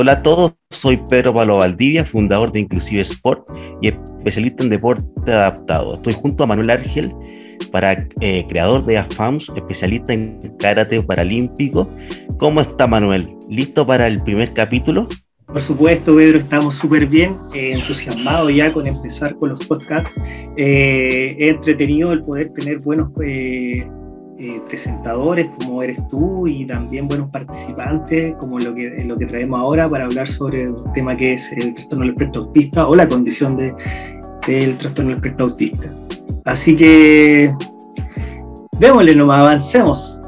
Hola a todos, soy Pedro Palo Valdivia, fundador de Inclusive Sport y especialista en deporte adaptado. Estoy junto a Manuel Argel, para, eh, creador de AFAMS, especialista en karate paralímpico. ¿Cómo está Manuel? ¿Listo para el primer capítulo? Por supuesto, Pedro, estamos súper bien, eh, entusiasmados ya con empezar con los podcasts. Eh, he entretenido el poder tener buenos eh, presentadores como eres tú y también buenos participantes como lo que, lo que traemos ahora para hablar sobre un tema que es el trastorno del espectro autista o la condición de, del trastorno del espectro autista. Así que démosle nomás, avancemos.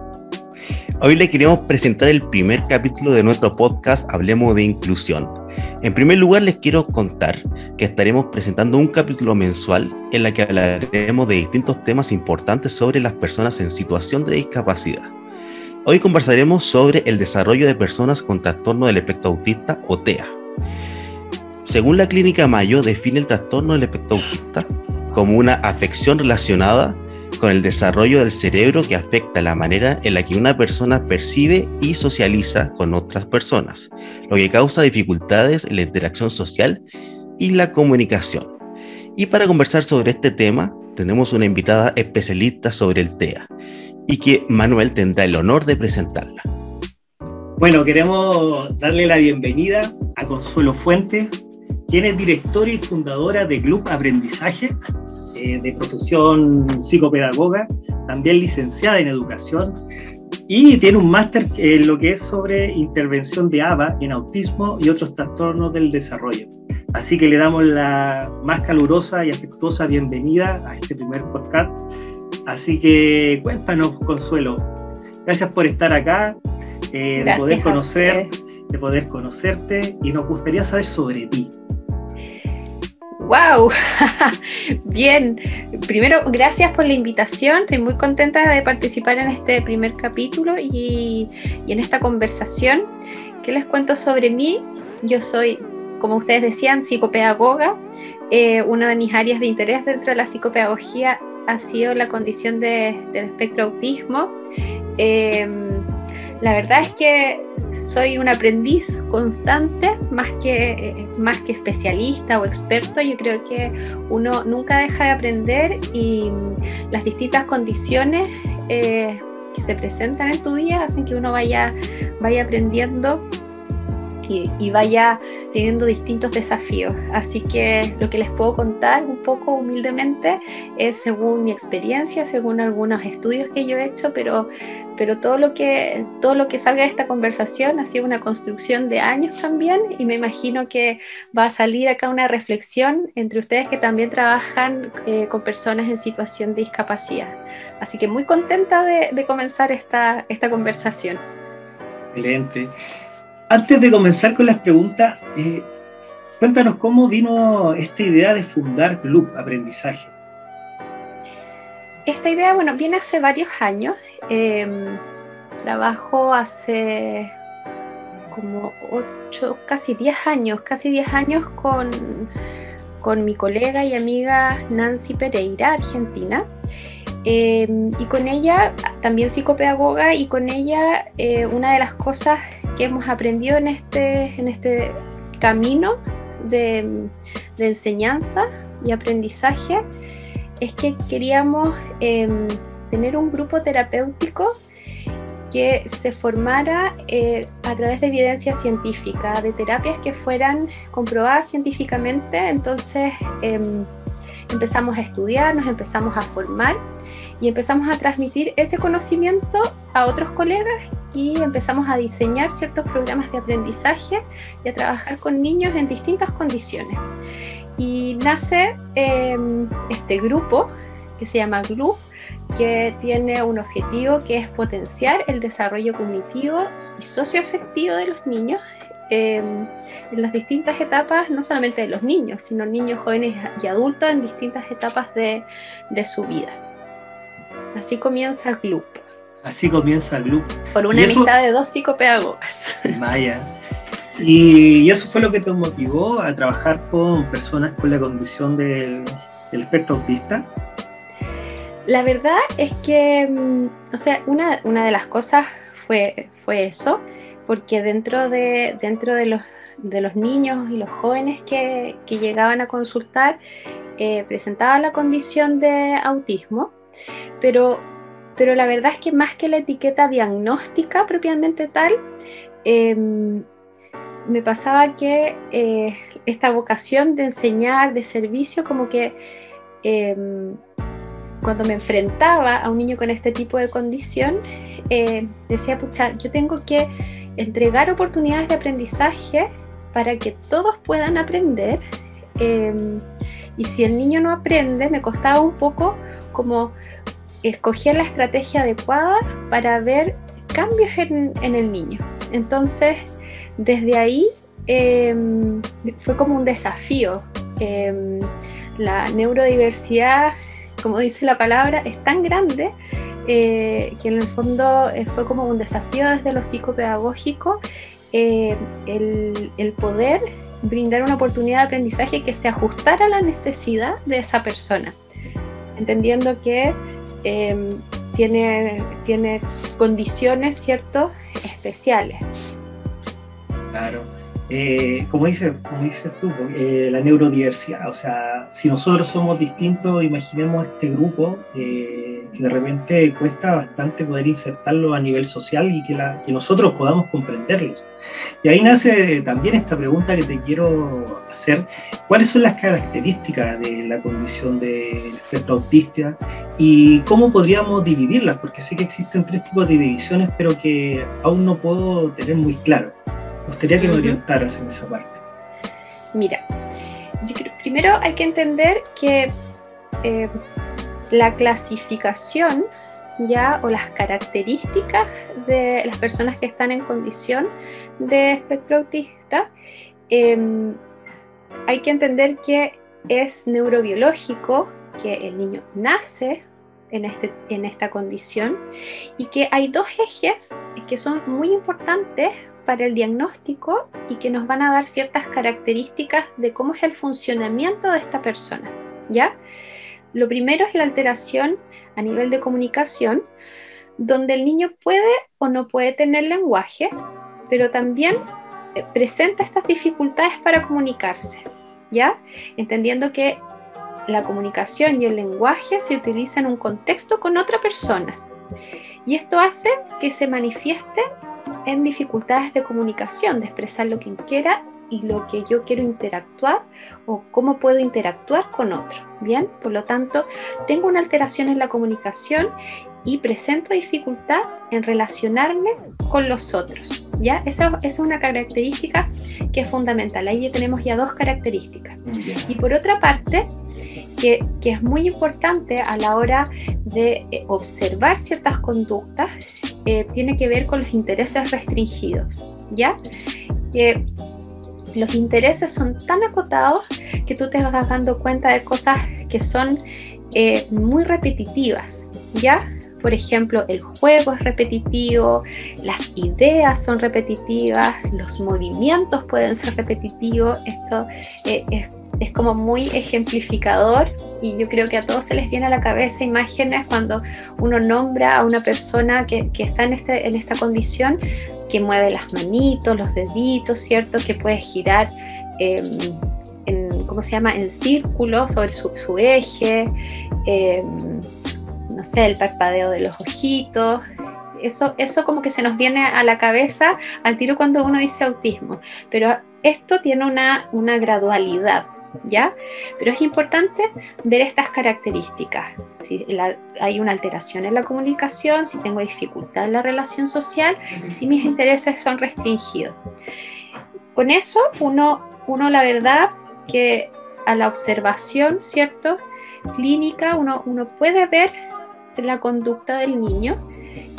Hoy le queremos presentar el primer capítulo de nuestro podcast Hablemos de Inclusión en primer lugar, les quiero contar que estaremos presentando un capítulo mensual en la que hablaremos de distintos temas importantes sobre las personas en situación de discapacidad. Hoy conversaremos sobre el desarrollo de personas con trastorno del espectro autista o TEA. Según la clínica Mayo, define el trastorno del espectro autista como una afección relacionada con el desarrollo del cerebro que afecta la manera en la que una persona percibe y socializa con otras personas, lo que causa dificultades en la interacción social y la comunicación. Y para conversar sobre este tema, tenemos una invitada especialista sobre el TEA y que Manuel tendrá el honor de presentarla. Bueno, queremos darle la bienvenida a Consuelo Fuentes, quien es directora y fundadora de Club Aprendizaje, eh, de profesión psicopedagoga, también licenciada en educación y tiene un máster en lo que es sobre intervención de ABA en autismo y otros trastornos del desarrollo. Así que le damos la más calurosa y afectuosa bienvenida a este primer podcast. Así que cuéntanos, Consuelo. Gracias por estar acá, eh, de poder conocer, de poder conocerte y nos gustaría saber sobre ti. ¡Wow! Bien, primero gracias por la invitación, estoy muy contenta de participar en este primer capítulo y, en esta conversación. ¿Qué les cuento sobre mí? Yo soy, como ustedes decían, psicopedagoga. Eh, una de mis áreas de interés dentro de la psicopedagogía ha sido la condición de, del espectro autismo. Em, la verdad es que soy un aprendiz constante, más que, más que especialista o experto. Yo creo que uno nunca deja de aprender y las distintas condiciones eh, que se presentan en tu vida hacen que uno vaya, vaya aprendiendo y, vaya teniendo distintos desafíos. Así que lo que les puedo contar un poco humildemente es según mi experiencia, según algunos estudios que yo he hecho, pero, pero todo, lo que, todo lo que salga de esta conversación ha sido una construcción de años también y me imagino que va a salir acá una reflexión entre ustedes que también trabajan eh, con personas en situación de discapacidad. Así que muy contenta de, de comenzar esta, esta conversación. Excelente antes de comenzar con las preguntas, eh, cuéntanos cómo vino esta idea de fundar Club Aprendizaje. Esta idea, bueno, viene hace varios años. Em, trabajo hace como ocho, casi diez años, casi diez años con, con mi colega y amiga Nancy Pereira, argentina. Em, y con ella, también psicopedagoga, y con ella eh, una de las cosas que hemos aprendido en este, en este camino de, enseñanza y aprendizaje es que queríamos em, tener un grupo terapéutico que se formara eh, a través de evidencia científica, de terapias que fueran comprobadas científicamente. Entonces em, empezamos a estudiar, nos empezamos a formar y empezamos a transmitir ese conocimiento a otros colegas y empezamos a diseñar ciertos programas de aprendizaje y a trabajar con niños en distintas condiciones. Y nace em, este grupo que se llama GLU, que tiene un objetivo que es potenciar el desarrollo cognitivo y socioafectivo de los niños em, en las distintas etapas, no solamente de los niños, sino niños, jóvenes y adultos en distintas etapas de, de su vida. Así comienza el GLUP. Así comienza el grupo. Por una amistad de dos psicopedagogas. Vaya. Y, eso fue lo que te motivó a trabajar con personas con la condición del, espectro autista. La verdad es que, mm, o sea, una, una de las cosas fue, fue eso, porque dentro de, dentro de, los, de los niños y los jóvenes que, que llegaban a consultar, eh, presentaban la condición de autismo, pero, pero la verdad es que más que la etiqueta diagnóstica propiamente tal, em, me pasaba que eh, esta vocación de enseñar, de servicio, como que em, cuando me enfrentaba a un niño con este tipo de condición, eh, decía, pucha, yo tengo que entregar oportunidades de aprendizaje para que todos puedan aprender. Em, y si el niño no aprende, me costaba un poco como escoger la estrategia adecuada para ver cambios en, el niño. Entonces, desde ahí em, fue como un desafío. Em, la neurodiversidad, como dice la palabra, es tan grande eh, que en el fondo eh, fue como un desafío desde lo psicopedagógico eh, el, poder brindar una oportunidad de aprendizaje que se ajustara a la necesidad de esa persona, entendiendo que tiene, tiene condiciones, ¿cierto?, especiales. Eh, como, dices, como dices tú, eh, la neurodiversidad, o sea, si nosotros somos distintos, imaginemos este grupo eh, que de repente cuesta bastante poder insertarlo a nivel social y que, la, que nosotros podamos comprenderlos. Y ahí nace también esta pregunta que te quiero hacer, ¿cuáles son las características de la condición de espectro autista y cómo podríamos dividirlas? Porque sé que existen tres tipos de divisiones, pero que aún no puedo tener muy claro gustaría que me orientaras en esa parte. Mira, primero hay que entender que eh, la clasificación ya o las características de las personas que están en condición de espectro autista, em, hay que entender que es neurobiológico, que el niño nace en, este, en esta condición y que hay dos ejes que son muy importantes para el diagnóstico y que nos van a dar ciertas características de cómo es el funcionamiento de esta persona, ¿ya? Lo primero es la alteración a nivel de comunicación, donde el niño puede o no puede tener lenguaje, pero también eh, presenta estas dificultades para comunicarse, ¿ya? Entendiendo que la comunicación y el lenguaje se utilizan en un contexto con otra persona. Y esto hace que se manifieste en dificultades de comunicación, de expresar lo que quiera y lo que yo quiero interactuar o cómo puedo interactuar con otro. Bien, por lo tanto, tengo una alteración en la comunicación y presento dificultad en relacionarme con los otros. ¿Ya? Esa, es una característica que es fundamental. Ahí ya tenemos ya dos características. Y por otra parte, que, que, es muy importante a la hora de eh, observar ciertas conductas, eh, tiene que ver con los intereses restringidos, ¿ya? Que los intereses son tan acotados que tú te vas dando cuenta de cosas que son eh, muy repetitivas, ¿ya? Por ejemplo, el juego es repetitivo, las ideas son repetitivas, los movimientos pueden ser repetitivos. Esto eh, es es como muy ejemplificador y yo creo que a todos se les viene a la cabeza imágenes cuando uno nombra a una persona que, está en, este, en esta condición, que mueve las manitos, los deditos, ¿cierto? Que puede girar, em, en, ¿cómo se llama?, en círculo sobre su, eje, em, no sé, el parpadeo de los ojitos, eso, eso, como que se nos viene a la cabeza al tiro cuando uno dice autismo. Pero esto tiene una, una gradualidad. ¿ya? Pero es importante ver estas características. Si hay una alteración en la comunicación, si tengo dificultad en la relación social, si mis intereses son restringidos. Con eso, uno, uno la verdad que a la observación, ¿cierto? Clínica, uno, uno puede ver la conducta del niño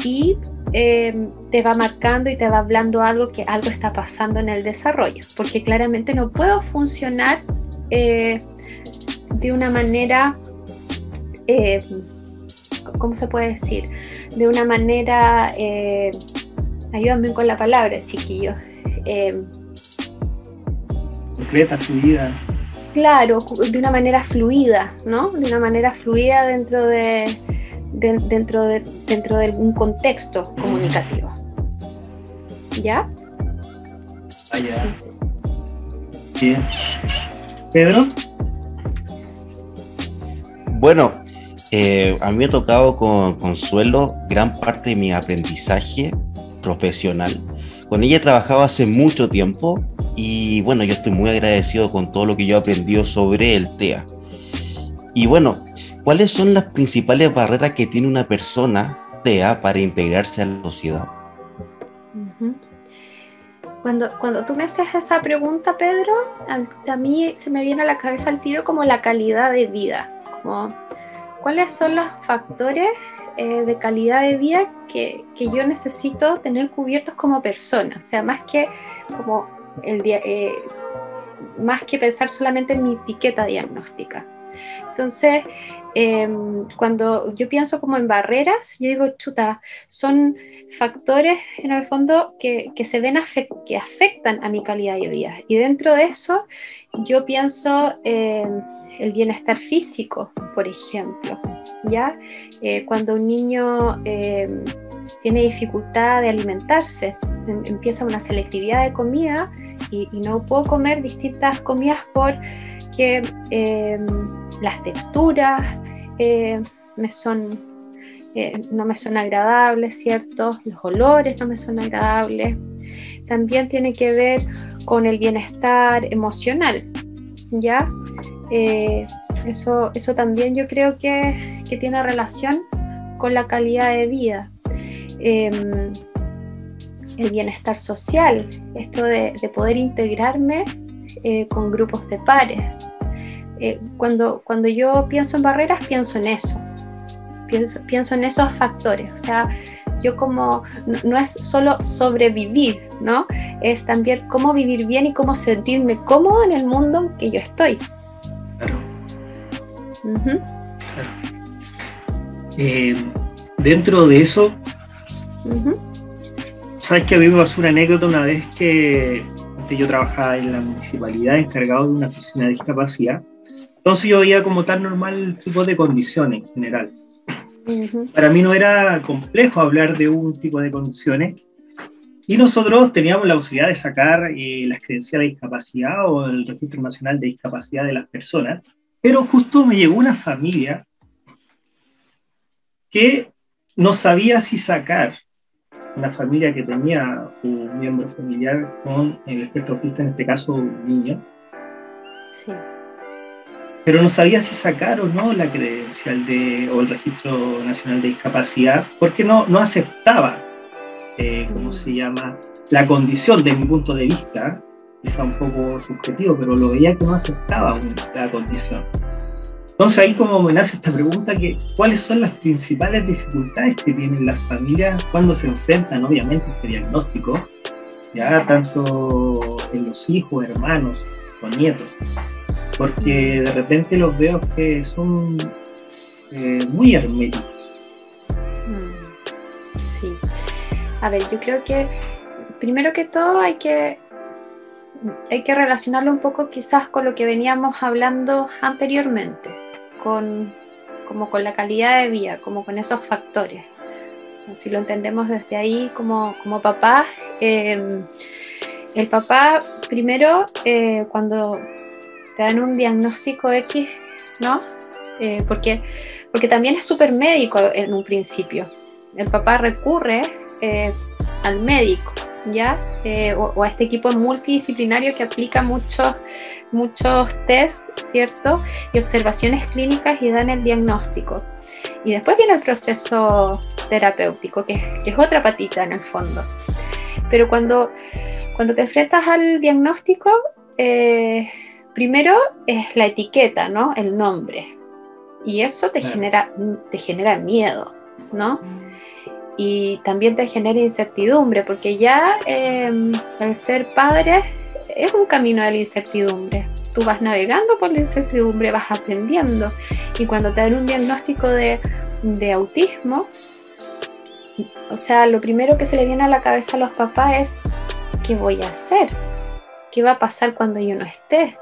y eh, te va marcando y te va hablando algo que algo está pasando en el desarrollo, porque claramente no puedo funcionar eh, de una manera, eh, ¿cómo se puede decir? De una manera, eh, ayúdame con la palabra, chiquillos. Completa, fluida. Claro, de una manera fluida, ¿no? De una manera fluida dentro de, dentro de dentro de un contexto comunicativo. ¿Ya? Vaya. Bien. Pedro. Bueno, eh, a mí me ha tocado con Consuelo gran parte de mi aprendizaje profesional. Con ella he trabajado hace mucho tiempo y bueno, yo estoy muy agradecido con todo lo que yo he aprendido sobre el TEA. Y bueno, ¿cuáles son las principales barreras que tiene una persona TEA para integrarse a la sociedad? Cuando, cuando tú me haces esa pregunta, Pedro, a, mí se me viene a la cabeza el tiro como la calidad de vida, cuáles son los factores eh, de calidad de vida que, que, yo necesito tener cubiertos como persona, o sea, más que como el eh, más que pensar solamente en mi etiqueta diagnóstica. Entonces, em, cuando yo pienso como en barreras, yo digo, chuta, son factores en el fondo que, que se ven que afectan a mi calidad de vida. Y dentro de eso, yo pienso en el bienestar físico, por ejemplo. ¿ya? Eh, cuando un niño em, tiene dificultad de alimentarse, em, empieza una selectividad de comida y, y no puedo comer distintas comidas porque las texturas eh, eh, no me son agradables, ¿cierto? Los olores no me son agradables. También tiene que ver con el bienestar emocional, ¿ya? Eh, eso, eso también yo creo que, que, tiene relación con la calidad de vida. Em, el bienestar social, esto de poder integrarme con grupos de pares, eh, cuando, cuando yo pienso en barreras, pienso en eso, pienso, pienso en esos factores, o sea, yo como, no, es solo sobrevivir, ¿no? Es también cómo vivir bien y cómo sentirme cómodo en el mundo en que yo estoy. Claro. Eh, dentro de eso, sabes que a mí me pasó una anécdota una vez que yo trabajaba en la municipalidad encargado de una oficina de discapacidad entonces yo veía como tan normal el tipo de condiciones en general. Para mí no era complejo hablar de un tipo de condiciones. Y nosotros teníamos la posibilidad de sacar eh, las credenciales de discapacidad o el Registro Nacional de Discapacidad de las personas. Pero justo me llegó una familia que no sabía si sacar una familia que tenía un miembro familiar con el espectro autista, en este caso un niño. Sí pero no sabía si sacar o no la credencial de, o el registro nacional de discapacidad, porque no, no aceptaba, eh, ¿cómo se llama?, la condición de mi punto de vista, quizá un poco subjetivo, pero lo veía que no aceptaba la condición. Entonces ahí como me nace esta pregunta, que, ¿cuáles son las principales dificultades que tienen las familias cuando se enfrentan obviamente a este diagnóstico? Ya tanto en los hijos, hermanos o nietos porque de repente los veo que son eh, muy herméticos. Mm, sí. A ver, yo creo que primero que todo hay que, hay que relacionarlo un poco quizás con lo que veníamos hablando anteriormente, con, como con la calidad de vida, como con esos factores. Si lo entendemos desde ahí como, como papá, eh, el papá primero eh, cuando te dan un diagnóstico X, ¿no? Eh, porque, porque también es súper médico en un principio. El papá recurre eh, al médico, ¿ya? Eh, o, a este equipo multidisciplinario que aplica muchos, muchos test, ¿cierto? Y observaciones clínicas y dan el diagnóstico. Y después viene el proceso terapéutico, que, que es otra patita en el fondo. Pero cuando, cuando te enfrentas al diagnóstico, Primero es la etiqueta, ¿no? El nombre. Y eso te, genera, te genera miedo, ¿no? Y también te genera incertidumbre, porque ya em, el ser padre es un camino de la incertidumbre. Tú vas navegando por la incertidumbre, vas aprendiendo. Y cuando te dan un diagnóstico de, de autismo, o sea, lo primero que se le viene a la cabeza a los papás es, ¿qué voy a hacer? ¿Qué va a pasar cuando yo no esté?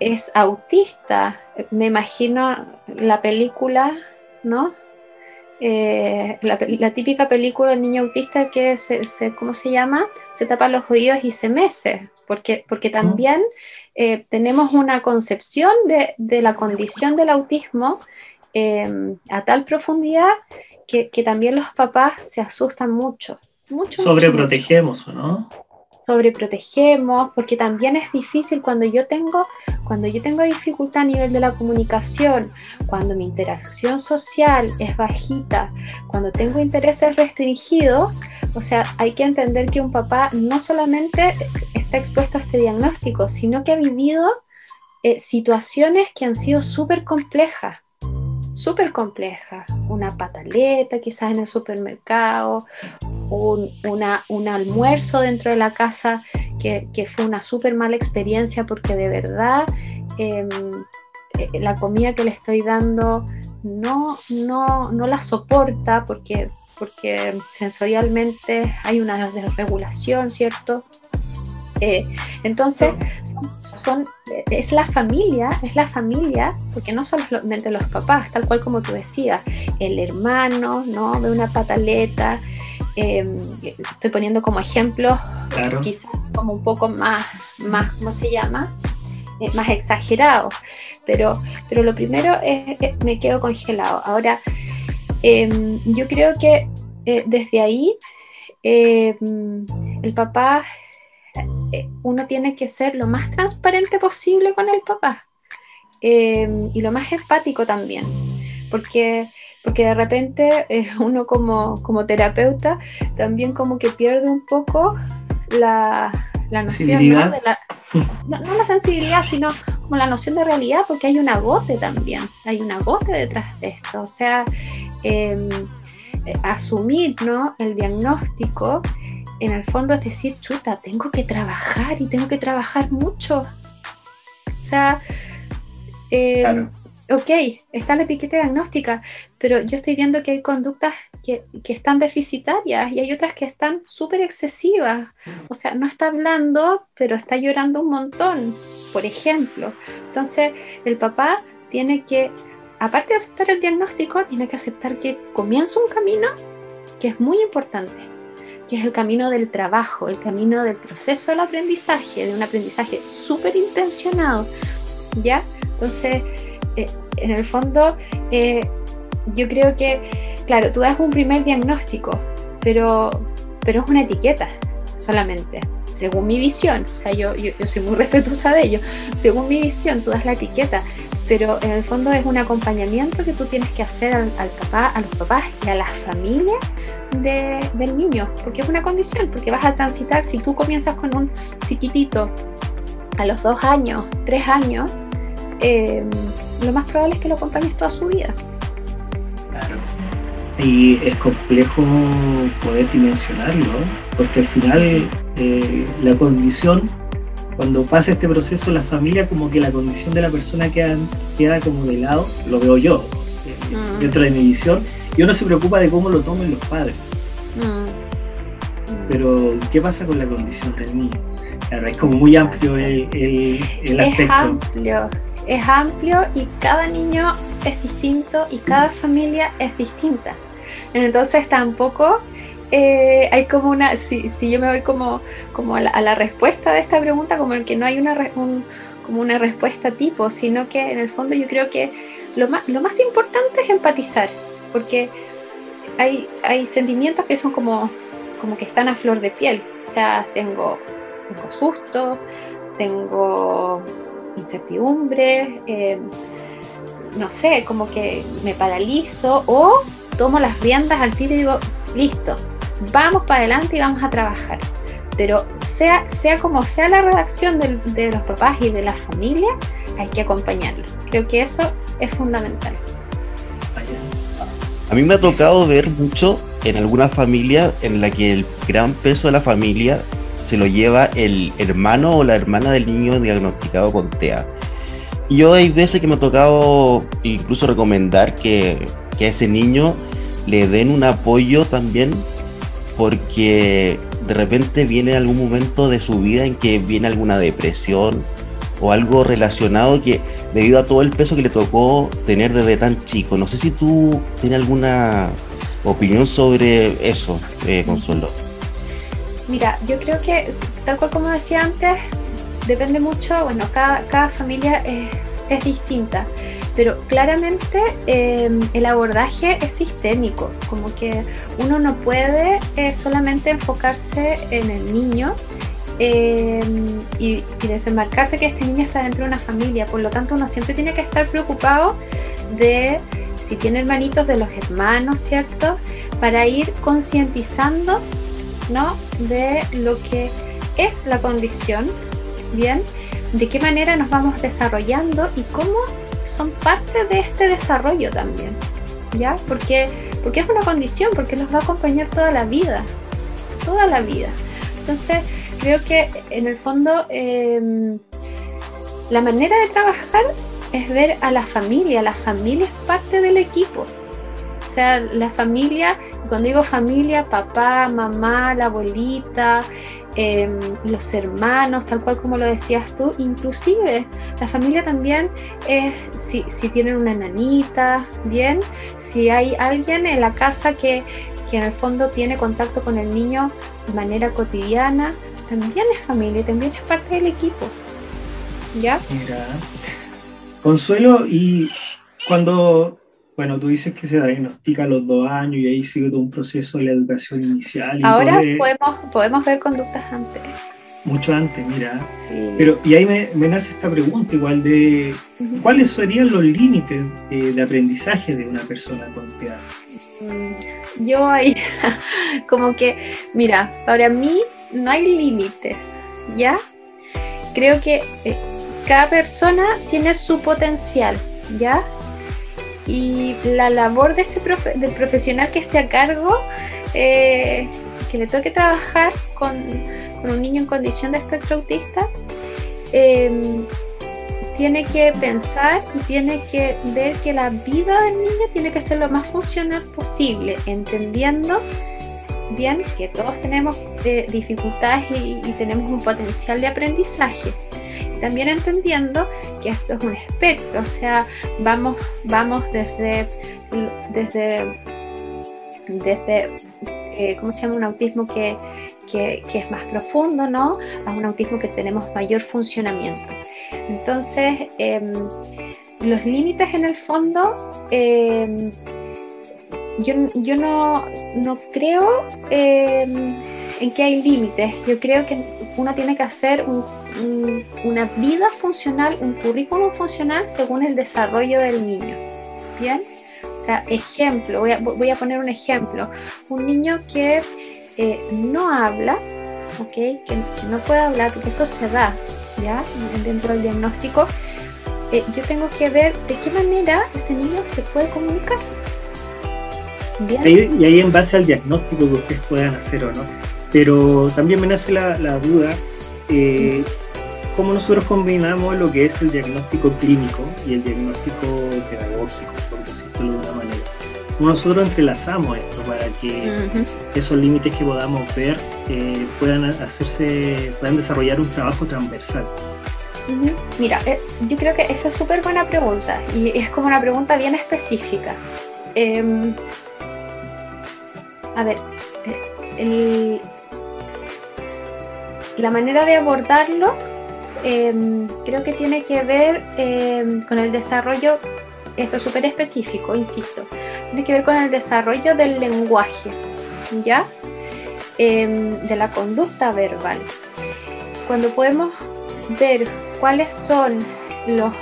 Es autista. Me imagino la película, ¿no? eh, la, típica película del niño autista que se, ¿cómo se llama? Se tapa los oídos y se mece, porque, porque también eh, tenemos una concepción de, de, la condición del autismo eh, a tal profundidad que, que, también los papás se asustan mucho. mucho Sobreprotegemos, ¿no? Sobreprotegemos, porque también es difícil cuando yo tengo, cuando yo tengo dificultad a nivel de la comunicación, cuando mi interacción social es bajita, cuando tengo intereses restringidos, o sea, hay que entender que un papá no solamente está expuesto a este diagnóstico, sino que ha vivido eh, situaciones que han sido súper complejas súper compleja, una pataleta quizás en el supermercado, un, un almuerzo dentro de la casa que, que fue una súper mala experiencia porque de verdad em, eh, la comida que le estoy dando no, no, no la soporta porque, porque sensorialmente hay una desregulación, ¿cierto? Eh, entonces, son, es la familia, es la familia, porque no solamente los papás, tal cual como tú decías, el hermano, ¿no? De una pataleta. Em, estoy poniendo como ejemplos, quizás como un poco más, más ¿cómo se llama? Eh, más exagerados. Pero, pero lo primero es, me quedo congelado. Ahora, em, yo creo que eh, desde ahí em, el papá eh, uno tiene que ser lo más transparente posible con el papá y lo más empático también, porque, porque de repente eh, uno como, como, terapeuta también como que pierde un poco la, la noción, ¿no? De la, no, la sensibilidad, sino como la noción de realidad, porque hay un agote también, hay un agote detrás de esto, o sea, em, asumir ¿no? el diagnóstico en el fondo es decir, chuta, tengo que trabajar y tengo que trabajar mucho. O sea, eh, ok, está la etiqueta diagnóstica, pero yo estoy viendo que hay conductas que, que están deficitarias y hay otras que están súper excesivas. O sea, no está hablando, pero está llorando un montón, por ejemplo. Entonces, el papá tiene que, aparte de aceptar el diagnóstico, tiene que aceptar que comienza un camino que es muy importante que es el camino del trabajo, el camino del proceso del aprendizaje, de un aprendizaje súper intencionado, ¿ya? Entonces, eh, en el fondo, eh, yo creo que, claro, tú das un primer diagnóstico, pero, pero es una etiqueta solamente, según mi visión, o sea, yo, yo, soy muy respetuosa de ello, según mi visión, tú das la etiqueta, pero en el fondo es un acompañamiento que tú tienes que hacer al, papá, a los papás y a las familias del niño, porque es una condición, porque vas a transitar, si tú comienzas con un chiquitito a los dos años, tres años, em, lo más probable es que lo acompañes toda su vida. Claro. Y es complejo poder dimensionarlo, porque al final eh, la condición cuando pasa este proceso, la familia, como que la condición de la persona queda, queda como de lado, lo veo yo, eh, mm. dentro de mi visión, y uno se preocupa de cómo lo tomen los padres. Mm. Pero, ¿qué pasa con la condición del niño? Claro, es como muy amplio el, el, aspecto. Es amplio, es amplio y cada niño es distinto y cada familia es distinta. Entonces tampoco eh, hay como una, si, si, yo me voy como, como a, la, respuesta de esta pregunta, como el que no hay una, como una respuesta tipo, sino que en el fondo yo creo que lo más, lo más importante es empatizar, porque hay, hay sentimientos que son como, como que están a flor de piel, o sea, tengo, tengo susto, tengo incertidumbre, eh, no sé, como que me paralizo o tomo las riendas al tiro y digo, listo, vamos para adelante y vamos a trabajar. Pero sea, sea como sea la redacción de, los papás y de la familia, hay que acompañarlo. Creo que eso es fundamental. A mí me ha tocado ver mucho en alguna familia en la que el gran peso de la familia se lo lleva el hermano o la hermana del niño diagnosticado con TEA. Y yo hay veces que me ha tocado incluso recomendar que, que a ese niño le den un apoyo también porque de repente viene algún momento de su vida en que viene alguna depresión o algo relacionado que debido a todo el peso que le tocó tener desde tan chico. No sé si tú tienes alguna opinión sobre eso, eh, Consuelo. Mira, yo creo que, tal cual como decía antes, depende mucho, bueno, cada, cada familia es, es distinta pero claramente em, el abordaje es sistémico, como que uno no puede eh, solamente enfocarse en el niño em, y, y, desembarcarse que este niño está dentro de una familia, por lo tanto uno siempre tiene que estar preocupado de si tiene hermanitos de los hermanos, ¿cierto? Para ir concientizando, ¿no? De lo que es la condición, ¿bien? De qué manera nos vamos desarrollando y cómo son parte de este desarrollo también, ¿ya? Porque, porque es una condición, porque nos va a acompañar toda la vida, toda la vida. Entonces, creo que en el fondo em, la manera de trabajar es ver a la familia, la familia es parte del equipo. Sea, la familia, cuando digo familia, papá, mamá, la abuelita, Em, los hermanos, tal cual como lo decías tú, inclusive la familia también es si, si, tienen una nanita, bien, si hay alguien en la casa que, que en el fondo tiene contacto con el niño de manera cotidiana, también es familia, también es parte del equipo. ¿Ya? Mira, Consuelo, y cuando bueno, tú dices que se diagnostica a los dos años y ahí sigue todo un proceso de la educación inicial. Ahora podemos, podemos ver conductas antes. Mucho antes, mira. Pero, y ahí me, nace esta pregunta igual de, ¿cuáles serían los límites de, aprendizaje de una persona con TEA? Mm, yo ahí, como que, mira, para mí no hay límites, ¿ya? Creo que eh, cada persona tiene su potencial, ¿ya? Y la labor de ese del profesional que esté a cargo, eh, que le toque trabajar con, un niño en condición de espectro autista, em, tiene que pensar y tiene que ver que la vida del niño tiene que ser lo más funcional posible, entendiendo bien que todos tenemos eh, dificultades y tenemos un potencial de aprendizaje también entendiendo que esto es un espectro, o sea, vamos, vamos desde, desde, desde eh, ¿cómo se llama? Un autismo que, que, es más profundo, ¿no? A un autismo que tenemos mayor funcionamiento. Entonces, em, los límites en el fondo, em, yo, yo no, no creo em, en que hay límites. Yo creo que uno tiene que hacer una vida funcional, un currículum funcional según el desarrollo del niño. ¿Bien? O sea, ejemplo, voy a, poner un ejemplo. Un niño que eh, no habla, ¿ok? Que, no puede hablar, porque eso se da, ¿ya? Dentro del diagnóstico. Eh, yo tengo que ver de qué manera ese niño se puede comunicar. ¿Bien? y ahí en base al diagnóstico que ustedes puedan hacer o no, pero también me nace la, duda, eh, cómo nosotros combinamos lo que es el diagnóstico clínico y el diagnóstico pedagógico, por decirlo de una manera. ¿Cómo nosotros entrelazamos esto para que esos límites que podamos ver eh, puedan hacerse, puedan desarrollar un trabajo transversal? Mira, eh, yo creo que esa es súper buena pregunta y es como una pregunta bien específica. Em, a ver, el, la manera de abordarlo em, creo que tiene que ver em, con el desarrollo, esto es súper específico, insisto, tiene que ver con el desarrollo del lenguaje, ¿ya? Em, de la conducta verbal. Cuando podemos ver cuáles son los,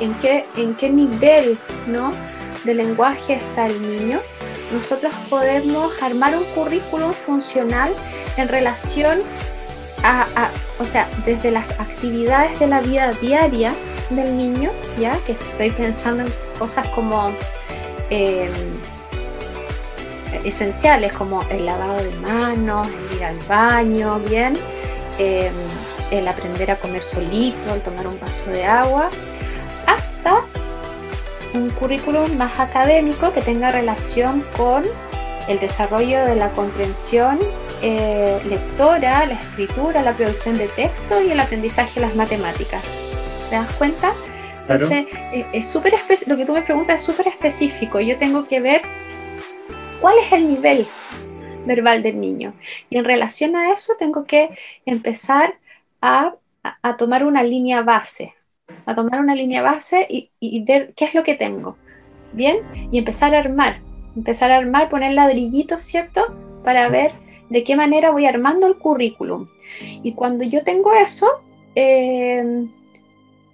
en qué, en qué nivel, ¿no? de lenguaje está el niño, nosotros podemos armar un currículum funcional en relación o sea, desde las actividades de la vida diaria del niño, ya que estoy pensando en cosas como em, esenciales como el lavado de manos, el ir al baño, bien, em, el aprender a comer solito, el tomar un vaso de agua, hasta un currículum más académico que tenga relación con el desarrollo de la comprensión eh, lectora, la escritura, la producción de texto y el aprendizaje de las matemáticas. ¿Te das cuenta? Entonces, eh, es súper lo que tú me preguntas es súper específico. Yo tengo que ver cuál es el nivel verbal del niño. Y en relación a eso tengo que empezar a, tomar una línea base, a tomar una línea base y, y, ver qué es lo que tengo. Bien, y empezar a armar, empezar a armar, poner ladrillitos, ¿cierto? Para ver de qué manera voy armando el currículum. Y cuando yo tengo eso, eh,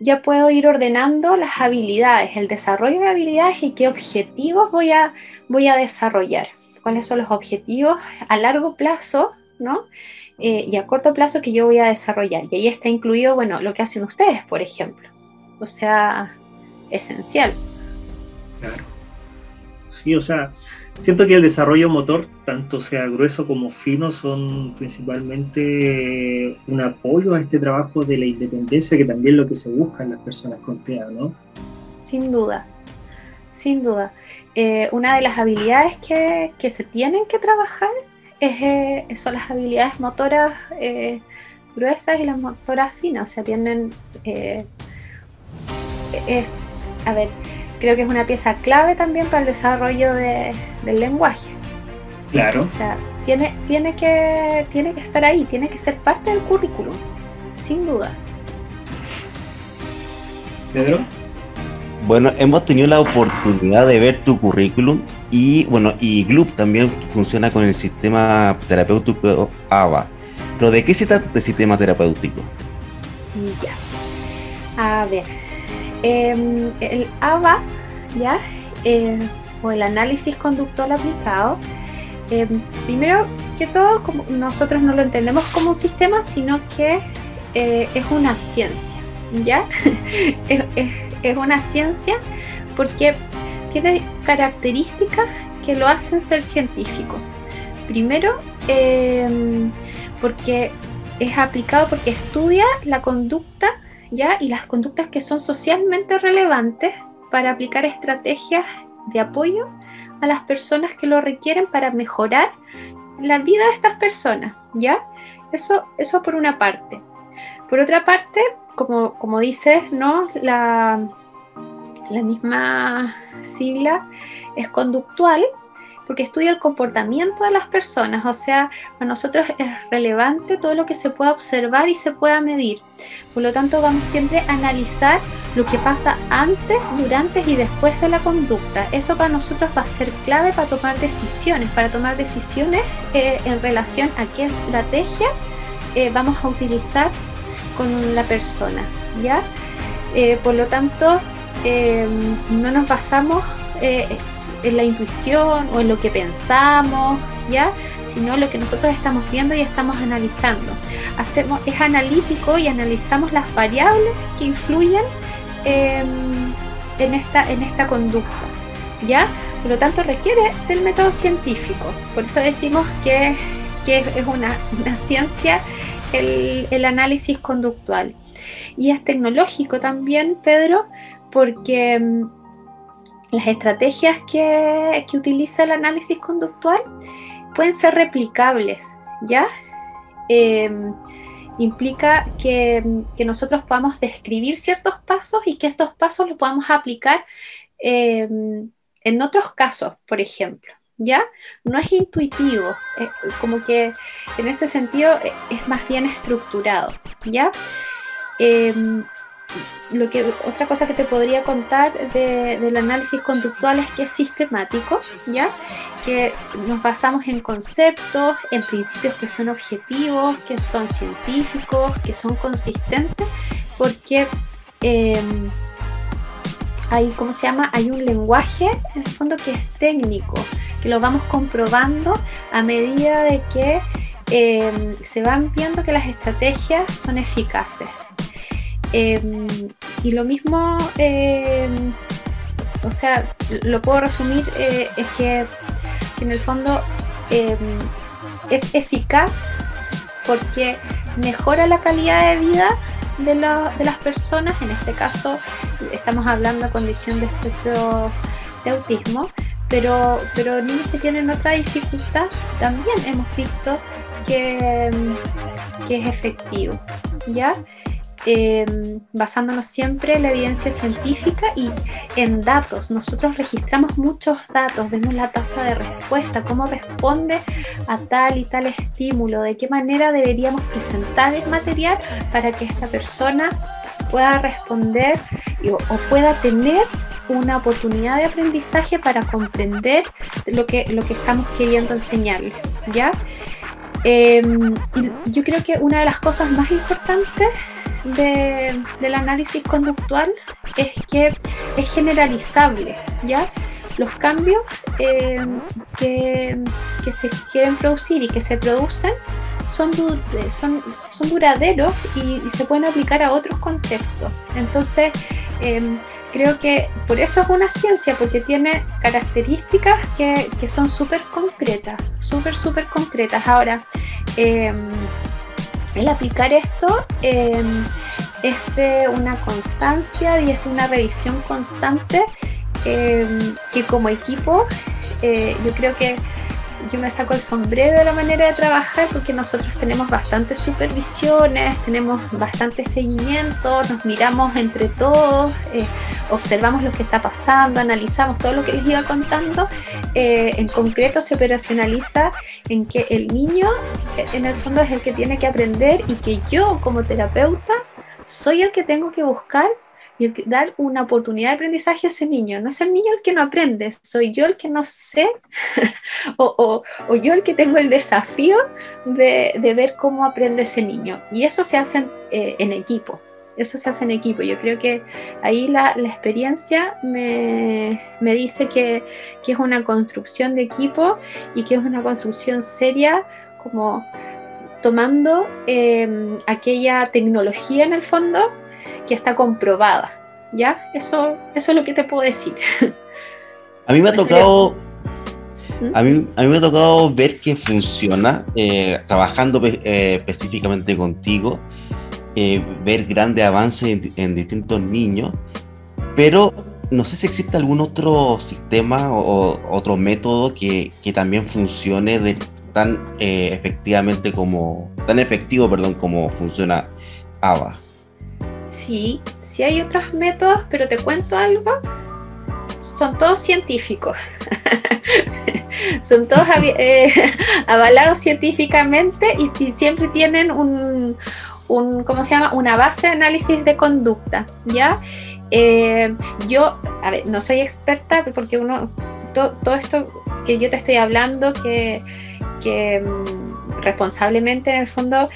ya puedo ir ordenando las habilidades, el desarrollo de habilidades y qué objetivos voy a, voy a desarrollar. Cuáles son los objetivos a largo plazo, ¿no? Eh, y a corto plazo que yo voy a desarrollar. Y ahí está incluido, bueno, lo que hacen ustedes, por ejemplo. O sea, esencial. Claro. Sí, o sea, Siento que el desarrollo motor, tanto sea grueso como fino, son principalmente un apoyo a este trabajo de la independencia, que también es lo que se busca en las personas con TEA, ¿no? Sin duda, sin duda. Eh, una de las habilidades que, se tienen que trabajar es, eh, son las habilidades motoras eh, gruesas y las motoras finas, o sea, tienen... es, a ver, creo que es una pieza clave también para el desarrollo del lenguaje. Claro. O sea, tiene, tiene, que, tiene que estar ahí, tiene que ser parte del currículum, sin duda. Pedro. Bueno, hemos tenido la oportunidad de ver tu currículum y bueno, y GLUB también funciona con el sistema terapéutico AVA. Pero ¿de qué se trata este sistema terapéutico? Ya. A ver, Em, el ABA, ¿ya? Eh, o el análisis conductual aplicado, em, primero que todo, nosotros no lo entendemos como un sistema, sino que eh, es una ciencia, ¿ya? es, una ciencia porque tiene características que lo hacen ser científico. Primero, em, porque es aplicado porque estudia la conducta y las conductas que son socialmente relevantes para aplicar estrategias de apoyo a las personas que lo requieren para mejorar la vida de estas personas, ¿ya? Eso, eso por una parte. Por otra parte, como, como dices, ¿no? La, la misma sigla es conductual porque estudia el comportamiento de las personas, o sea, para nosotros es relevante todo lo que se pueda observar y se pueda medir. Por lo tanto, vamos siempre a analizar lo que pasa antes, durante y después de la conducta. Eso para nosotros va a ser clave para tomar decisiones, para tomar decisiones eh, en relación a qué estrategia eh, vamos a utilizar con la persona, ¿ya? Eh, por lo tanto, no nos basamos en la intuición o en lo que pensamos, ¿ya? Sino lo que nosotros estamos viendo y estamos analizando. Hacemos, es analítico y analizamos las variables que influyen en, esta, en esta conducta, ¿ya? Por lo tanto, requiere del método científico. Por eso decimos que, es una, ciencia el, el análisis conductual. Y es tecnológico también, Pedro, porque las estrategias que, utiliza el análisis conductual pueden ser replicables, ¿ya? Em, implica que, nosotros podamos describir ciertos pasos y que estos pasos los podamos aplicar em, en otros casos, por ejemplo. ¿Ya? No es intuitivo, eh, como que en ese sentido eh, es más bien estructurado, ¿ya? Lo que, otra cosa que te podría contar del análisis conductual es que es sistemático, ¿ya? Que nos basamos en conceptos, en principios que son objetivos, que son científicos, que son consistentes, porque em, hay, ¿cómo se llama? Hay un lenguaje, en el fondo, que es técnico, que lo vamos comprobando a medida de que em, se van viendo que las estrategias son eficaces. Em, y lo mismo, em, o sea, lo puedo resumir, eh, es que, en el fondo em, es eficaz porque mejora la calidad de vida de, las personas, en este caso estamos hablando de condición de espectro de autismo, pero, niños que tienen otra dificultad también hemos visto que, que es efectivo, ¿ya? Em, basándonos siempre en la evidencia científica y en datos. Nosotros registramos muchos datos, vemos la tasa de respuesta, cómo responde a tal y tal estímulo, de qué manera deberíamos presentar el material para que esta persona pueda responder o pueda tener una oportunidad de aprendizaje para comprender lo que, lo que estamos queriendo enseñarles, ¿ya? Em, yo creo que una de las cosas más importantes del análisis conductual es que es generalizable, ¿ya? Los cambios em, que, que, se quieren producir y que se producen son, son, son duraderos y, se pueden aplicar a otros contextos. Entonces, em, creo que por eso es una ciencia, porque tiene características que, que son súper concretas, súper, súper concretas. Ahora, em, el aplicar esto em, es de una constancia y es de una revisión constante que como equipo eh, yo creo que yo me saco el sombrero de la manera de trabajar porque nosotros tenemos bastantes supervisiones, tenemos bastante seguimiento, nos miramos entre todos, eh, observamos lo que está pasando, analizamos todo lo que les iba contando. Eh, en concreto se operacionaliza en que el niño eh, en el fondo es el que tiene que aprender y que yo como terapeuta soy el que tengo que buscar y dar una oportunidad de aprendizaje a ese niño. No es el niño el que no aprende, soy yo el que no sé o, o, yo el que tengo el desafío de, de, ver cómo aprende ese niño. Y eso se hace en, eh, en, equipo. Eso se hace en equipo. Yo creo que ahí la, la experiencia me, me dice que, que, es una construcción de equipo y que es una construcción seria como tomando eh, aquella tecnología en el fondo que está comprobada. ¿Ya? Eso, eso es lo que te puedo decir. A mí me ha tocado. ¿Mm? A mí, a mí me ha tocado ver que funciona, eh, trabajando eh, específicamente contigo, eh, ver grandes avances en, distintos niños, pero no sé si existe algún otro sistema o, otro método que, que, también funcione de, tan efectivamente como, tan efectivo, perdón, como funciona ABA. Sí, sí hay otros métodos, pero te cuento algo. Son todos científicos. Son todos eh, avalados científicamente y, siempre tienen un, ¿cómo se llama? Una base de análisis de conducta, ¿ya? Eh, yo, a ver, no soy experta porque uno, todo esto que yo te estoy hablando, que, mm, responsablemente en el fondo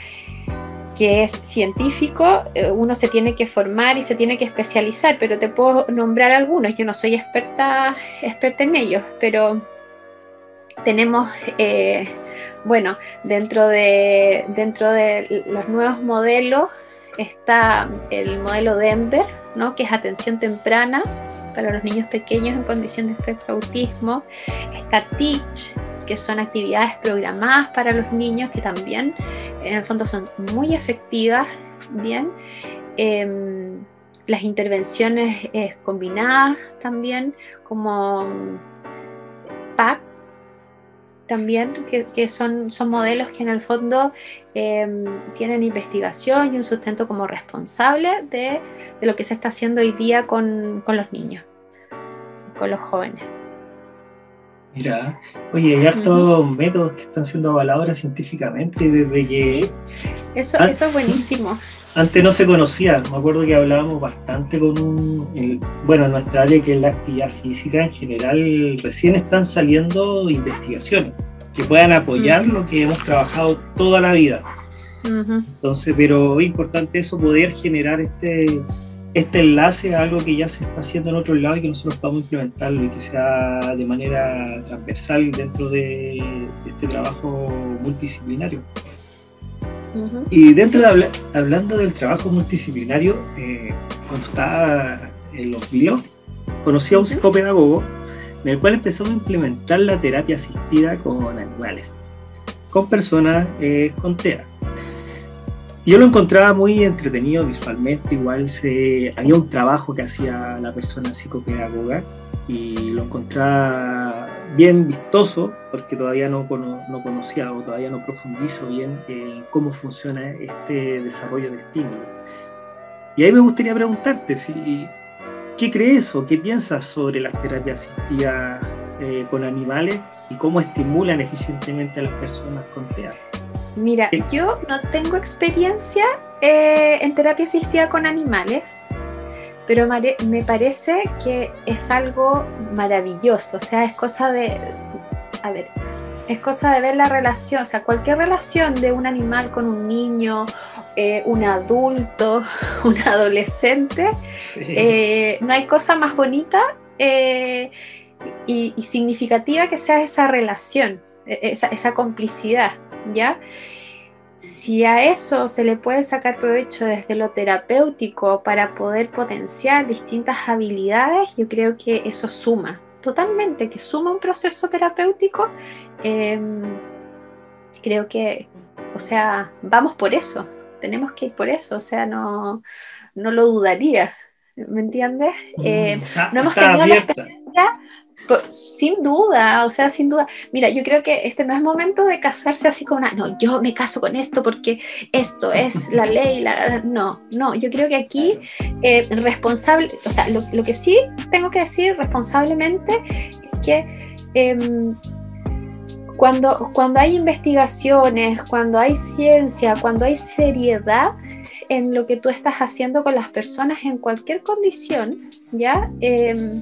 que es científico, eh, uno se tiene que formar y se tiene que especializar, pero te puedo nombrar algunos. Yo no soy experta, experta en ellos, pero tenemos, eh, bueno, dentro de, dentro de los nuevos modelos está el modelo Denver, ¿no? que es atención temprana para los niños pequeños en condición de espectro autismo. Está Teach, que son actividades programadas para los niños que también en el fondo son muy efectivas, bien. Em, las intervenciones combinadas también, como PAC, también, que, son, son, modelos que en el fondo em, tienen investigación y un sustento como responsable de, lo que se está haciendo hoy día con los niños, con los jóvenes. Mira, oye, hay hartos métodos que están siendo avalados científicamente desde que... eso, eso es buenísimo. Antes no se conocía, me acuerdo que hablábamos bastante con un... bueno, en nuestra área que es la actividad física en general, recién están saliendo investigaciones que puedan apoyar lo que hemos trabajado toda la vida. Entonces, pero es importante eso, poder generar este este enlace a algo que ya se está haciendo en otro lado y que nosotros podamos implementarlo y que sea de manera transversal dentro de, este trabajo multidisciplinario. Y dentro de hablando del trabajo multidisciplinario, eh, cuando estaba en los videos, conocí a un psicopedagogo en el cual empezamos a implementar la terapia asistida con animales, con personas eh, con TEA yo lo encontraba muy entretenido visualmente, igual se, había un trabajo que hacía la persona psicopedagoga y lo encontraba bien vistoso porque todavía no, no conocía o todavía no profundizo bien en cómo funciona este desarrollo de estímulo. Y ahí me gustaría preguntarte si, ¿qué crees o qué piensas sobre las terapias asistidas eh, con animales y cómo estimulan eficientemente a las personas con TEA? Mira, yo no tengo experiencia eh, en terapia asistida con animales, pero me parece que es algo maravilloso, o sea, es cosa de, a ver, es cosa de ver la relación, o sea, cualquier relación de un animal con un niño, eh, un adulto, un adolescente, eh, no hay cosa más bonita y, y, significativa que sea esa relación, e, esa, esa complicidad, ¿ya? Si a eso se le puede sacar provecho desde lo terapéutico para poder potenciar distintas habilidades, yo creo que eso suma totalmente, que suma un proceso terapéutico. Em, creo que, o sea, vamos por eso, tenemos que ir por eso, o sea, no, no lo dudaría, ¿me entiendes? Mm, eh, no hemos tenido la experiencia sin duda, o sea, sin duda. Mira, yo creo que este no es momento de casarse así con una, no, yo me caso con esto porque esto es la ley, la, no, no, yo creo que aquí eh, responsable, o sea, lo, que sí tengo que decir responsablemente es que em, cuando, cuando hay investigaciones, cuando hay ciencia, cuando hay seriedad en lo que tú estás haciendo con las personas en cualquier condición, ¿ya? Em,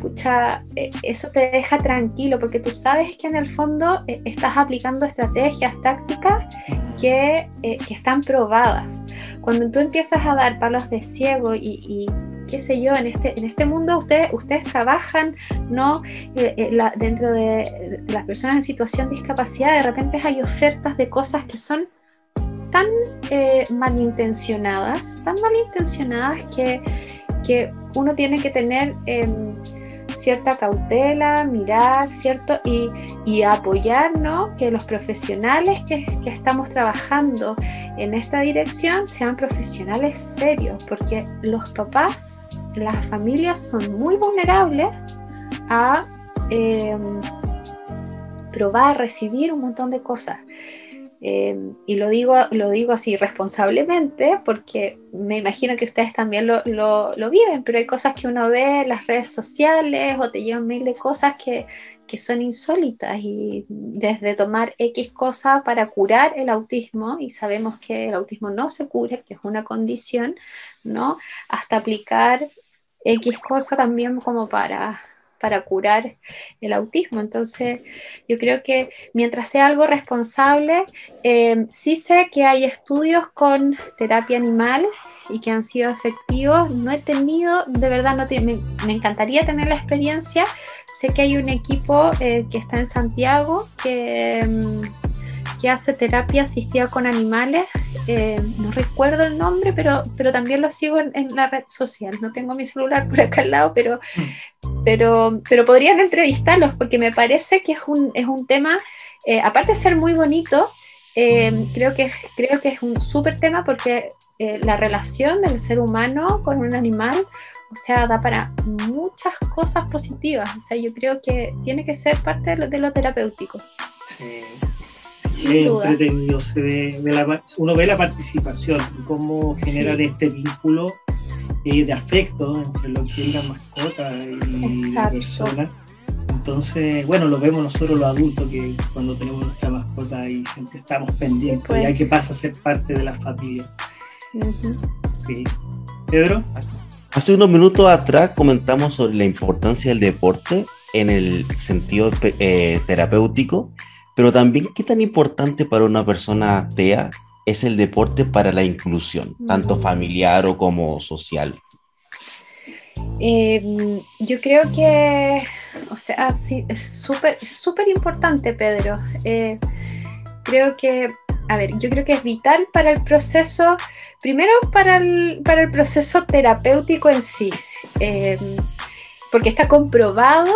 escucha, eh, eso te deja tranquilo porque tú sabes que en el fondo eh, estás aplicando estrategias, tácticas que, eh, que, están probadas. Cuando tú empiezas a dar palos de ciego y, qué sé yo, en este, en este mundo ustedes, ustedes trabajan, ¿no? dentro de, las personas en situación de discapacidad, de repente hay ofertas de cosas que son tan malintencionadas, tan malintencionadas que, que uno tiene que tener em, cierta cautela, mirar, ¿cierto? Y, y apoyarnos que los profesionales que, que, estamos trabajando en esta dirección sean profesionales serios, porque los papás, las familias son muy vulnerables a em, probar, recibir un montón de cosas. Em, y lo digo, lo digo así responsablemente porque me imagino que ustedes también lo, lo, viven, pero hay cosas que uno ve en las redes sociales o te llevan mil de cosas que, que son insólitas y desde tomar X cosa para curar el autismo, y sabemos que el autismo no se cura, que es una condición, ¿no? Hasta aplicar X cosa también como para para curar el autismo. Entonces, yo creo que mientras sea algo responsable, eh, sí sé que hay estudios con terapia animal y que han sido efectivos. No he tenido, de verdad, no me, me, encantaría tener la experiencia. Sé que hay un equipo eh, que está en Santiago que... Mm, que hace terapia asistida con animales. Eh, no recuerdo el nombre, pero, pero también lo sigo en, la red social. No tengo mi celular por acá al lado, pero, pero, pero podrían entrevistarlos porque me parece que es un, es un tema, eh, aparte de ser muy bonito, eh, creo, que, creo que es un súper tema porque la relación del ser humano con un animal, o sea, da para muchas cosas positivas. O sea, yo creo que tiene que ser parte de lo, de lo terapéutico. Sí es entretenido, se ve, uno ve la participación, cómo generan este vínculo eh, de afecto entre lo que es la mascota y la persona. Entonces, bueno, lo vemos nosotros los adultos que cuando tenemos nuestra mascota y siempre estamos pendientes, pues. ya que pasa a ser parte de la familia. Sí. Pedro. Hace unos minutos atrás comentamos sobre la importancia del deporte en el sentido eh, terapéutico pero también, ¿qué tan importante para una persona TEA es el deporte para la inclusión, tanto mm. familiar o como social? Em, yo creo que, o sea, sí, es súper súper importante, Pedro. Eh, creo que, a ver, yo creo que es vital para el proceso, primero para el, para el proceso terapéutico en sí, em, porque está comprobado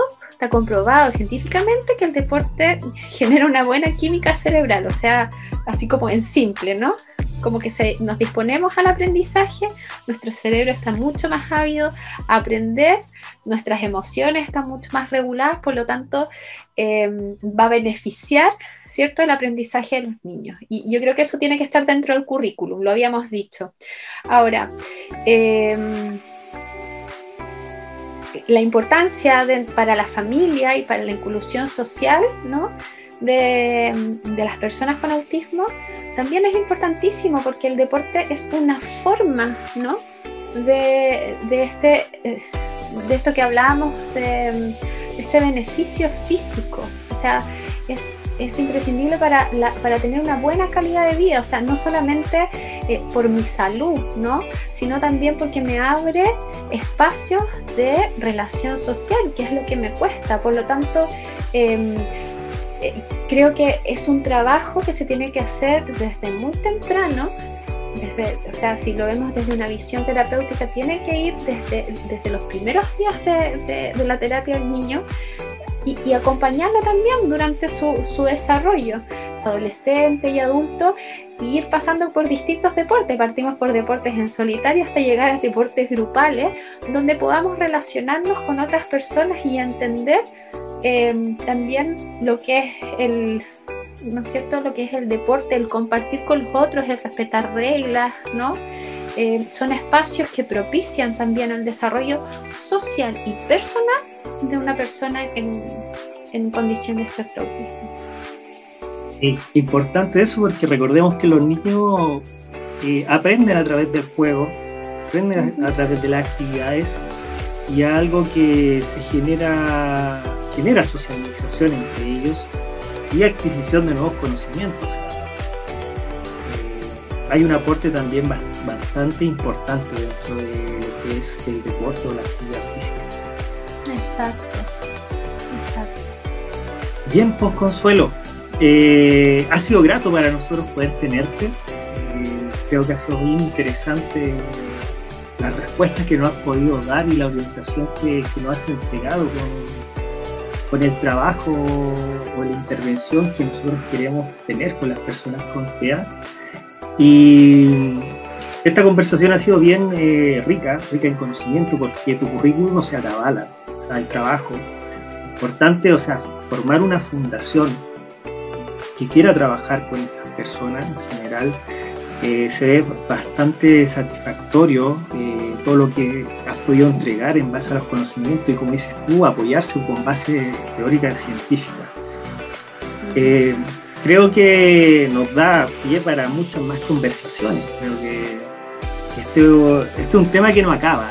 comprobado científicamente que el deporte genera una buena química cerebral, o sea, así como en simple, ¿no? Como que se, nos disponemos al aprendizaje, nuestro cerebro está mucho más ávido a aprender, nuestras emociones están mucho más reguladas, por lo tanto, em, va a beneficiar, ¿cierto?, el aprendizaje de los niños. Y yo creo que eso tiene que estar dentro del currículum, lo habíamos dicho. Ahora, eh, la importancia para la familia y para la inclusión social de, las personas con autismo también es importantísimo porque el deporte es una forma de, este, de esto que hablamos, de este beneficio físico. O sea, es es imprescindible para, para tener una buena calidad de vida, o sea, no solamente eh, por mi salud, ¿no? Sino también porque me abre espacios de relación social, que es lo que me cuesta. Por lo tanto, em, eh, creo que es un trabajo que se tiene que hacer desde muy temprano. Desde, o sea, si lo vemos desde una visión terapéutica, tiene que ir desde, desde los primeros días de, de la terapia del niño y, acompañarlo también durante su, su, desarrollo adolescente y adulto y ir pasando por distintos deportes. Partimos por deportes en solitario hasta llegar a deportes grupales, donde podamos relacionarnos con otras personas y entender em, también lo que es el, ¿no es cierto? Lo que es el deporte, el compartir con los otros, el respetar reglas, ¿no? Eh, son espacios que propician también el desarrollo social y personal de una persona en, en condición de espectro Sí, importante eso porque recordemos que los niños eh, aprenden a través del juego, aprenden a, través de las actividades y algo que se genera, genera socialización entre ellos y adquisición de nuevos conocimientos. Eh, hay un aporte también bastante importante dentro de lo que es el deporte o la actividad física. Exacto, exacto. Bien, pues Consuelo, eh, ha sido grato para nosotros poder tenerte. Eh, creo que ha sido muy interesante las respuestas que nos has podido dar y la orientación que, nos has entregado con, con, el trabajo o la intervención que nosotros queremos tener con las personas con TEA. Y esta conversación ha sido bien eh, rica, rica en conocimiento, porque tu currículum no se atabala, o sea, el trabajo. Importante, o sea, formar una fundación que quiera trabajar con estas personas en general, eh, se ve bastante satisfactorio eh, todo lo que has podido entregar en base a los conocimientos y como dices tú, apoyarse con base teórica y científica. creo que nos da pie para muchas más conversaciones. Creo que este, es un tema que no acaba,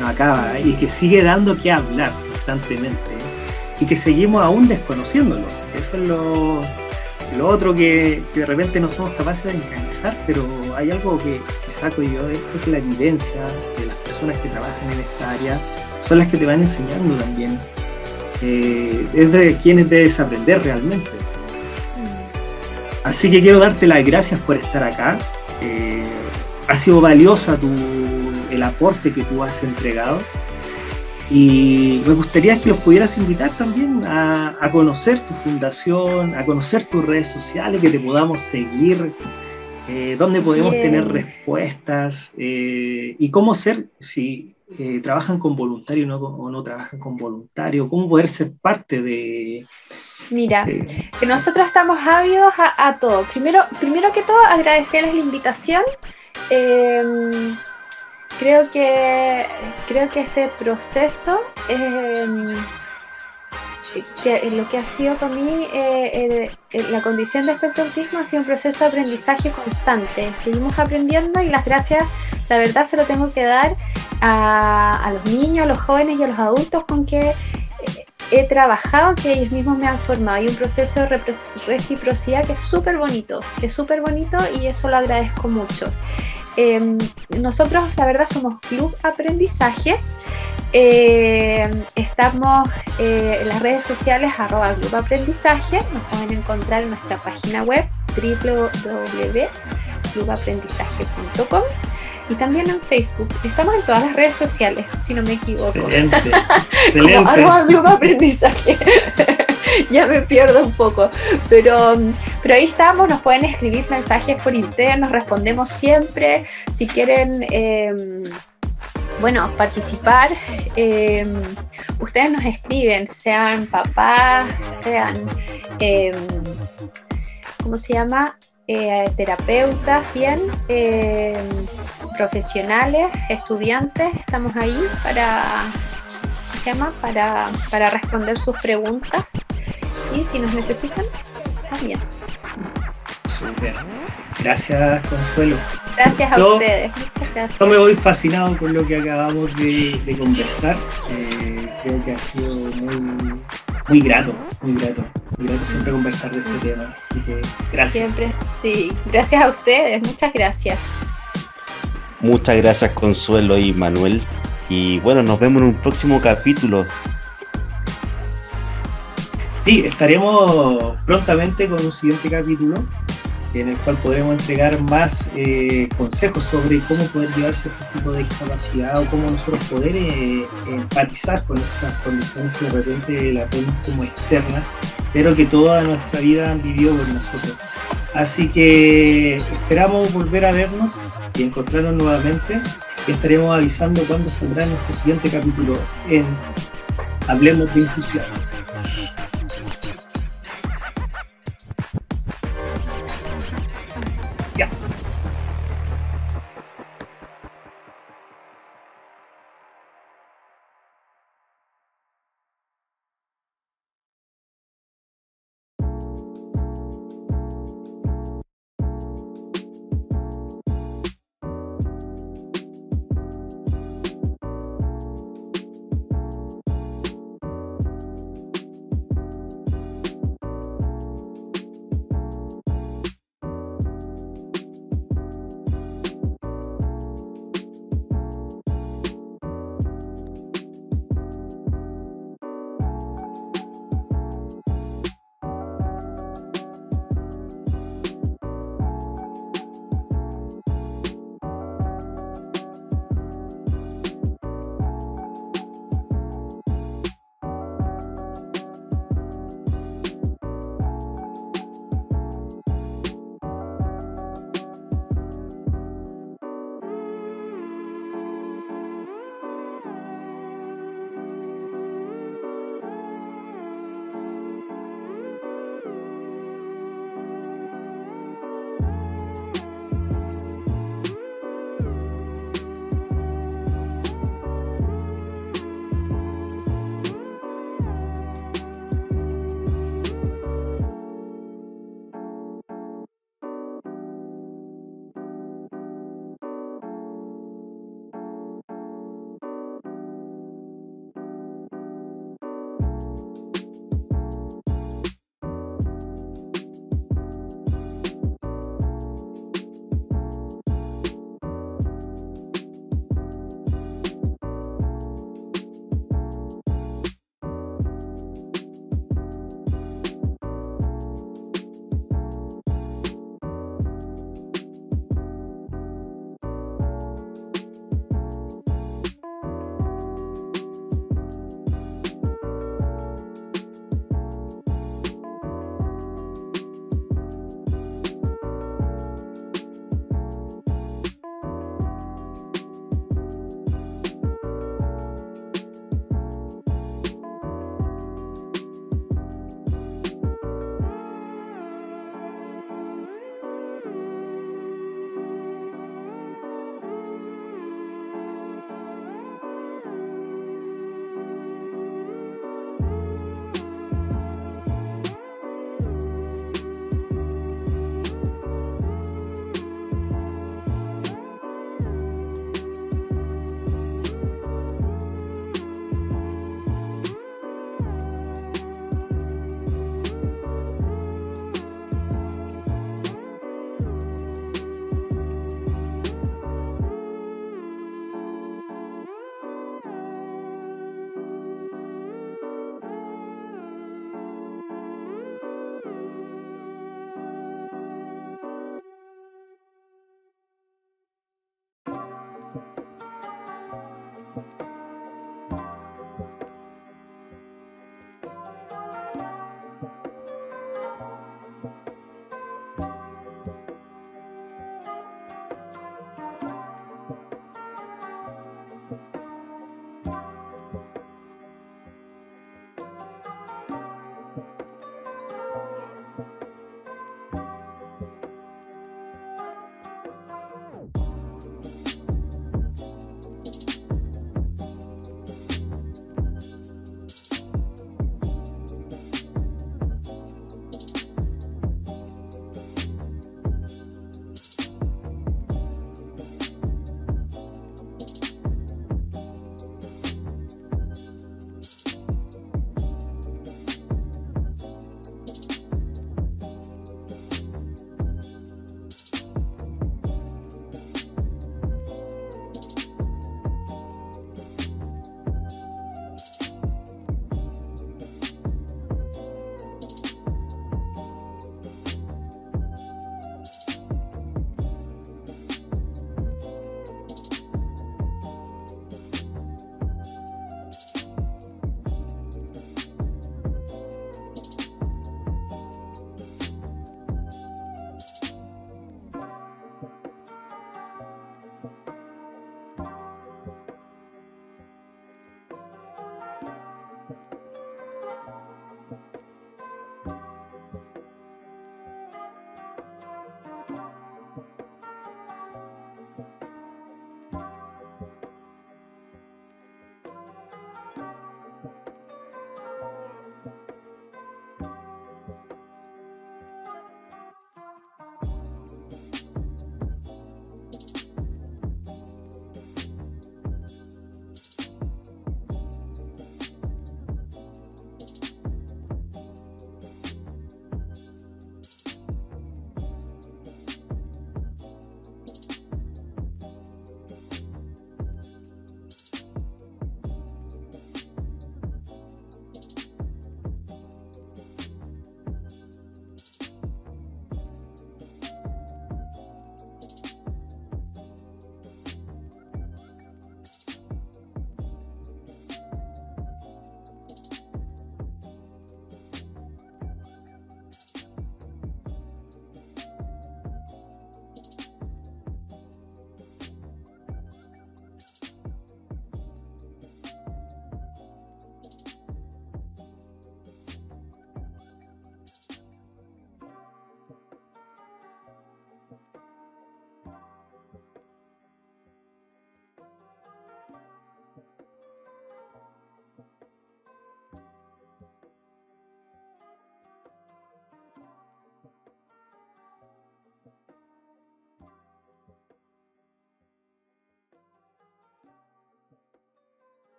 no acaba y que sigue dando que hablar constantemente y que seguimos aún desconociéndolo. Eso es lo, lo otro que, de repente no somos capaces de encajar, pero hay algo que, saco yo, es que la evidencia de las personas que trabajan en esta área son las que te van enseñando también. Eh, es de quienes debes aprender realmente. Mm. Así que quiero darte las gracias por estar acá. Eh, ha sido valiosa tu, el aporte que tú has entregado. Y me gustaría que los pudieras invitar también a, conocer tu fundación, a conocer tus redes sociales, que te podamos seguir, eh, dónde podemos tener respuestas eh, y cómo ser, si eh, trabajan con voluntario o no trabajan con voluntario, cómo poder ser parte de... Mira, que nosotros estamos ávidos a, a, todo. Primero, primero que todo, agradecerles la invitación. Em, creo que creo que este proceso em, que lo que ha sido para mí eh, la condición de espectro autismo ha sido un proceso de aprendizaje constante. Seguimos aprendiendo y las gracias la verdad se lo tengo que dar a los niños a los jóvenes y a los adultos con que he trabajado, que ellos mismos me han formado. Hay un proceso de reciprocidad que es súper bonito, que es súper bonito y eso lo agradezco mucho. Em, nosotros, la verdad, somos Club Aprendizaje. Em, estamos eh, en las redes sociales arroba Club Aprendizaje. Nos pueden encontrar en nuestra página web www clubaprendizaje.com y también en Facebook. Estamos en todas las redes sociales, si no me equivoco. Excelente. Como excelente. arroba Club Aprendizaje. ya me pierdo un poco. Pero, pero ahí estamos, nos pueden escribir mensajes por interno, respondemos siempre. Si quieren, eh, bueno, participar, eh, ustedes nos escriben, sean papás, sean, eh, ¿cómo se llama? Eh, terapeutas, bien, profesionales, estudiantes, estamos ahí para, ¿cómo se llama? Para, para responder sus preguntas y si nos necesitan, también. Súper. Gracias, Consuelo. Gracias a Yo- ustedes, muchas gracias. Yo me voy fascinado con lo que acabamos de, de conversar. Eh, creo que ha sido muy, muy grato, muy grato. Muy grato siempre conversar de este tema. Así que gracias. Siempre, sí, gracias a ustedes, muchas gracias. Muchas gracias Consuelo y Manuel. Y bueno, nos vemos en un próximo capítulo. Sí, estaremos prontamente con un siguiente capítulo en el cual podremos entregar más eh, consejos sobre cómo poder llevar cierto tipo de discapacidad o cómo nosotros poder eh, empatizar con estas condiciones que de repente las vemos como externas, pero que toda nuestra vida han vivido con nosotros. Así que esperamos volver a vernos y encontrarnos nuevamente. Estaremos avisando cuándo saldrá nuestro siguiente capítulo en Hablemos de Inclusión.